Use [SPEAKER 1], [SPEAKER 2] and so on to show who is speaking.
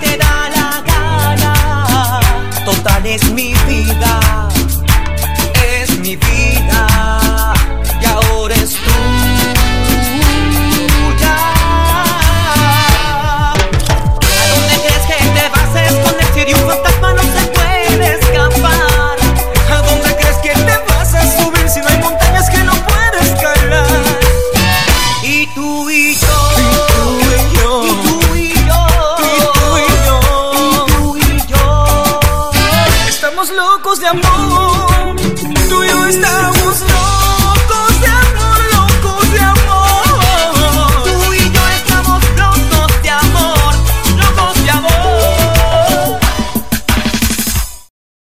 [SPEAKER 1] te da la gana. Total es mi vida, es mi vida y ahora es tuya. ¿A dónde crees que te vas a esconder si de un fantasma no se puede escapar?
[SPEAKER 2] ¿A dónde crees que te vas a subir si no hay montañas que no puedes escalar?
[SPEAKER 1] Y tú y yo.
[SPEAKER 2] estamos locos de amor.